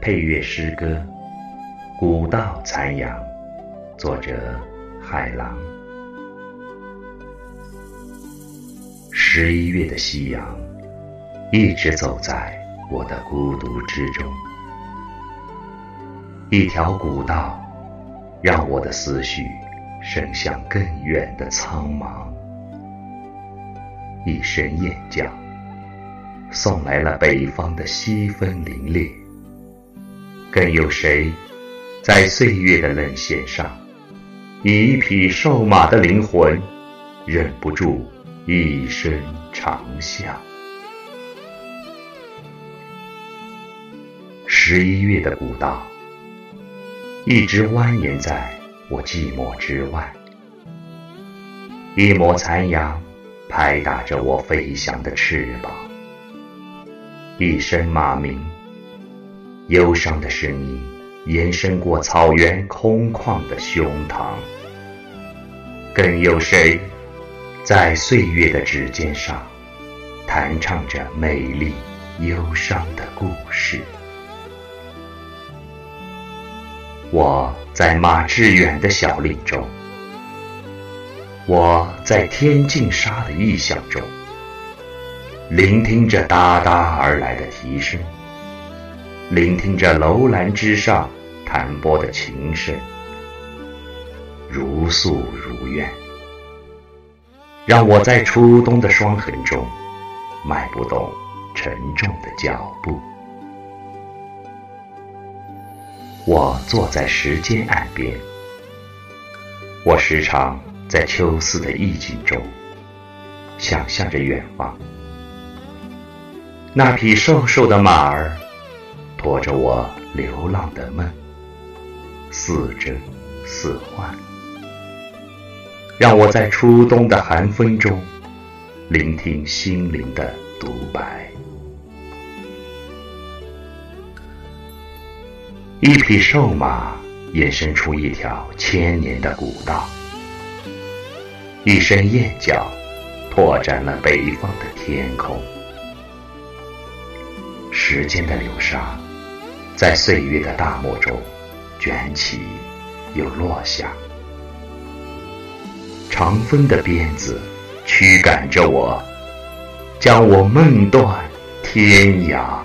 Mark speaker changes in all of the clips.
Speaker 1: 配乐诗歌《古道残阳》，作者海狼。十一月的夕阳，一直走在我的孤独之中。一条古道，让我的思绪伸向更远的苍茫。一声雁叫，送来了北方的西风凛冽。更有谁，在岁月的冷弦上，以一匹瘦马的灵魂，忍不住一声长啸？十一月的古道，一直蜿蜒在我寂寞之外，一抹残阳。拍打着我飞翔的翅膀，一声马鸣，忧伤的声音延伸过草原空旷的胸膛。更有谁，在岁月的指尖上，弹唱着美丽忧伤的故事？我在马致远的小林中。我在天净沙的异象中，聆听着哒哒而来的笛声，聆听着楼兰之上弹拨的琴声，如诉如愿，让我在初冬的霜痕中迈不动沉重的脚步。我坐在时间岸边，我时常。在秋思的意境中，想象着远方，那匹瘦瘦的马儿，驮着我流浪的梦，似真似幻，让我在初冬的寒风中，聆听心灵的独白。一匹瘦马，延伸出一条千年的古道。一声雁叫，拓展了北方的天空。时间的流沙，在岁月的大漠中卷起又落下。长风的鞭子驱赶着我，将我梦断天涯。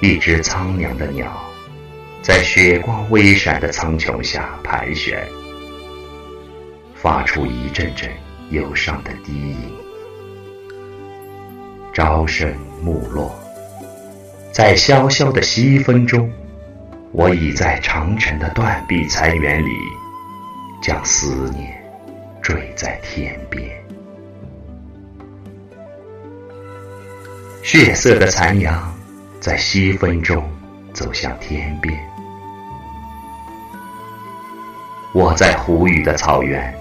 Speaker 1: 一只苍凉的鸟。在雪光微闪的苍穹下盘旋，发出一阵阵忧伤的低吟。朝生暮落，在萧萧的西风中，我已在长城的断壁残垣里，将思念坠在天边。血色的残阳在西风中走向天边。我在湖雨的草原，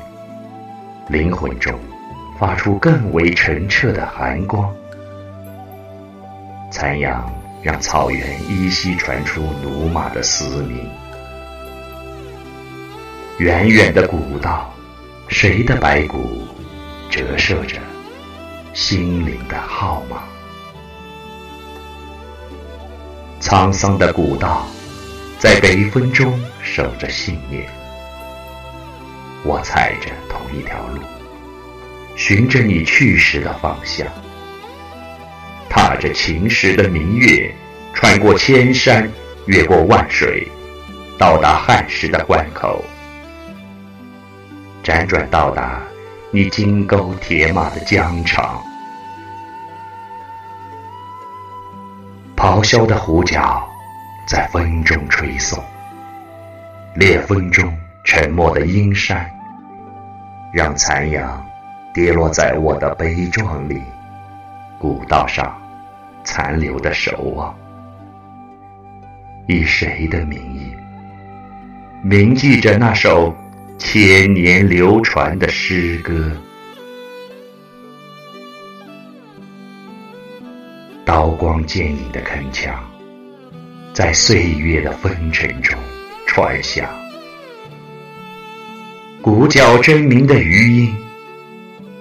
Speaker 1: 灵魂中发出更为澄澈的寒光。残阳让草原依稀传出驽马的嘶鸣。远远的古道，谁的白骨折射着心灵的号码？沧桑的古道，在北风中守着信念。我踩着同一条路，寻着你去时的方向，踏着秦时的明月，穿过千山，越过万水，到达汉时的关口，辗转到达你金钩铁马的疆场。咆哮的胡角在风中吹送，裂风中沉默的阴山。让残阳跌落在我的悲壮里，古道上残留的守望，以谁的名义铭记着那首千年流传的诗歌？刀光剑影的铿锵，在岁月的风尘中传响。鼓角争鸣的余音，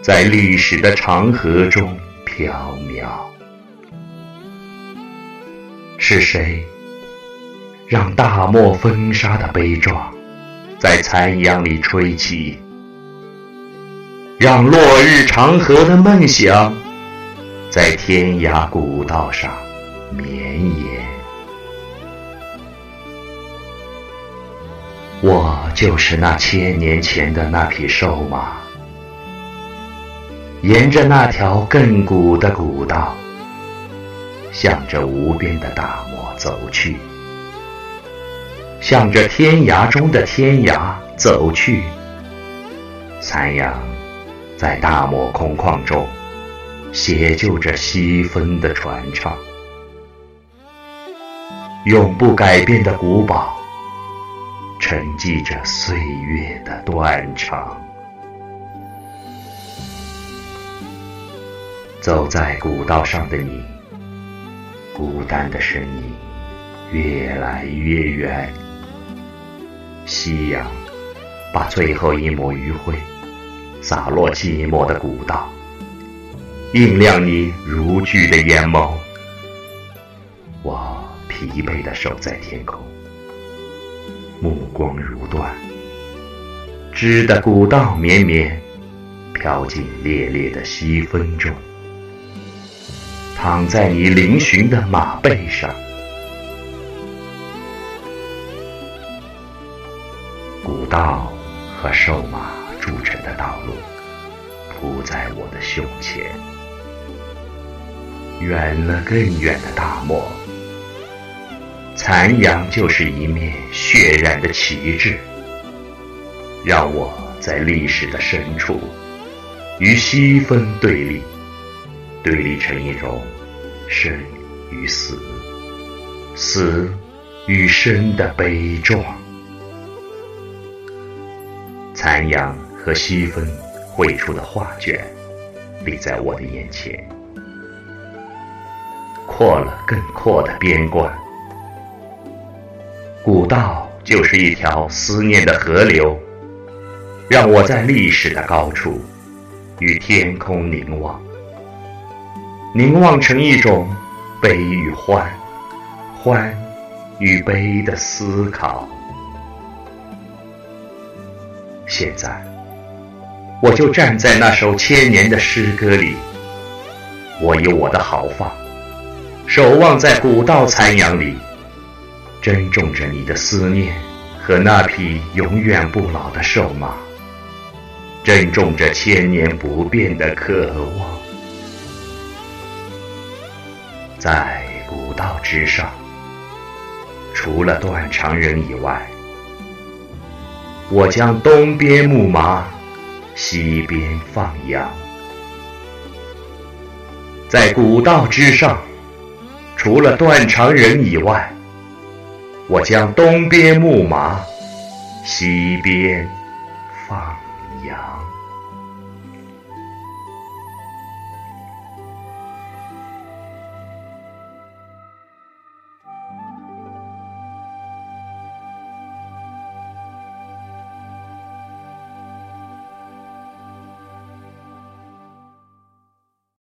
Speaker 1: 在历史的长河中飘渺。是谁让大漠风沙的悲壮在残阳里吹起？让落日长河的梦想在天涯古道上绵延？我就是那千年前的那匹瘦马，沿着那条亘古的古道。向着无边的大漠走去，向着天涯中的天涯走去。残阳在大漠空旷中写就着西风的传唱，永不改变的古堡沉寂着岁月的断肠。走在古道上的你。孤单的身影越来越远，夕阳把最后一抹余晖洒落寂寞的古道，映亮你如炬的眼眸。我疲惫地守在天空，目光如断，织的古道绵绵，飘进烈烈的西风中。躺在你嶙峋的马背上，古道和瘦马铸成的道路铺在我的胸前。远了更远的大漠，残阳就是一面血染的旗帜，让我在历史的深处与西风对立。对立成一种生与死、死与生的悲壮。残阳和西风绘出的画卷，立在我的眼前，扩了更阔的边关。古道就是一条思念的河流，让我在历史的高处与天空凝望。凝望成一种悲与欢、欢与悲的思考。现在，我就站在那首千年的诗歌里，我有我的豪放，守望在古道残阳里，珍重着你的思念和那匹永远不老的瘦马，珍重着千年不变的渴望。在古道之上，除了断肠人以外，我将东边牧马，西边放羊。在古道之上，除了断肠人以外，我将东边牧马，西边放羊。